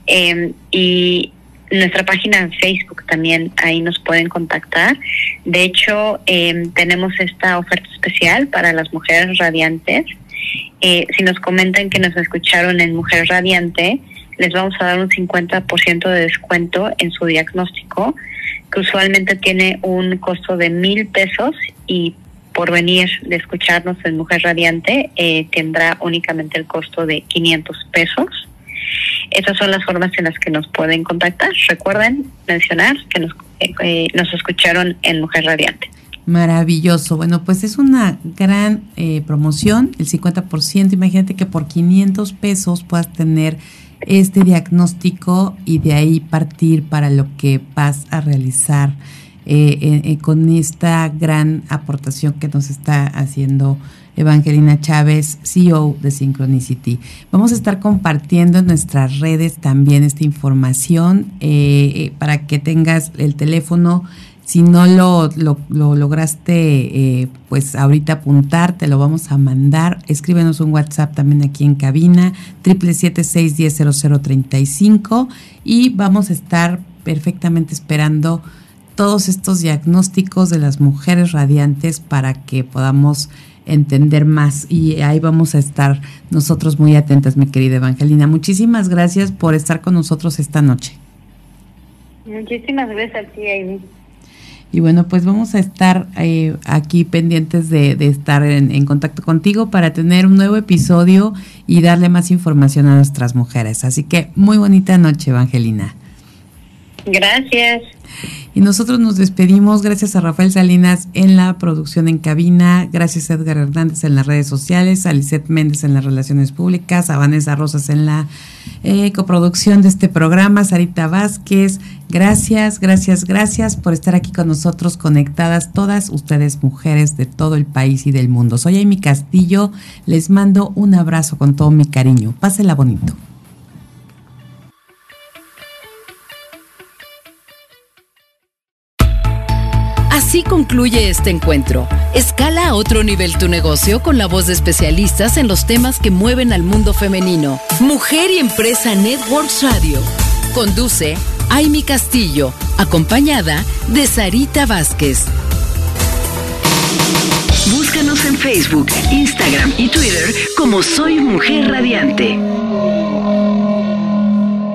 Em, y nuestra página en Facebook también, ahí nos pueden contactar. De hecho, em, tenemos esta oferta especial para las mujeres radiantes. Eh, si nos comentan que nos escucharon en Mujer Radiante, les vamos a dar un 50% de descuento en su diagnóstico, que usualmente tiene un costo de mil pesos y por venir de escucharnos en Mujer Radiante eh, tendrá únicamente el costo de 500 pesos. Esas son las formas en las que nos pueden contactar. Recuerden mencionar que nos, eh, eh, nos escucharon en Mujer Radiante. Maravilloso. Bueno, pues es una gran promoción, el 50%. Imagínate que por 500 pesos puedas tener este diagnóstico y de ahí partir para lo que vas a realizar eh, eh, eh, con esta gran aportación que nos está haciendo Evangelina Chávez, CEO de Synchronicity. Vamos a estar compartiendo en nuestras redes también esta información para que tengas el teléfono si no lo, lo, lograste, eh, pues ahorita apuntar, te lo vamos a mandar. Escríbenos un WhatsApp también aquí en cabina, 777-610-0035 y vamos a estar perfectamente esperando todos estos diagnósticos de las mujeres radiantes para que podamos entender más y ahí vamos a estar nosotros muy atentas, mi querida Evangelina. Muchísimas gracias por estar con nosotros esta noche. Muchísimas gracias a ti, Amy. Y bueno, pues vamos a estar eh, aquí pendientes de, estar en, contacto contigo para tener un nuevo episodio y darle más información a nuestras mujeres. Así que muy bonita noche, Evangelina. Gracias. Y nosotros nos despedimos. Gracias a Rafael Salinas en la producción en cabina. Gracias a Edgar Hernández en las redes sociales. A Lisette Méndez en las relaciones públicas. A Vanessa Rosas en la eh, coproducción de este programa. Sarita Vázquez. Gracias, gracias, gracias por estar aquí con nosotros conectadas todas ustedes mujeres de todo el país y del mundo. Soy Amy Castillo. Les mando un abrazo con todo mi cariño. Pásela bonito. Así concluye este encuentro. Escala a otro nivel tu negocio con la voz de especialistas en los temas que mueven al mundo femenino. Mujer y Empresa Networks Radio. Conduce Aimi Castillo, acompañada de Sarita Vázquez. Búscanos en Facebook, Instagram y Twitter como Soy Mujer Radiante.